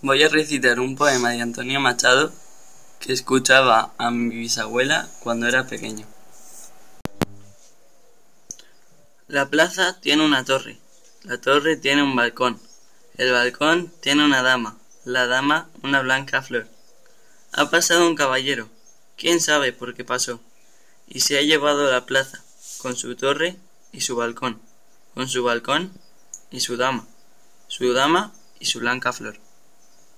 Voy a recitar un poema de Antonio Machado que escuchaba a mi bisabuela cuando era pequeño. La plaza tiene una torre, la torre tiene un balcón, el balcón tiene una dama, la dama una blanca flor. Ha pasado un caballero, quién sabe por qué pasó, y se ha llevado la plaza, con su torre y su balcón, con su balcón y su dama, su dama y su blanca flor.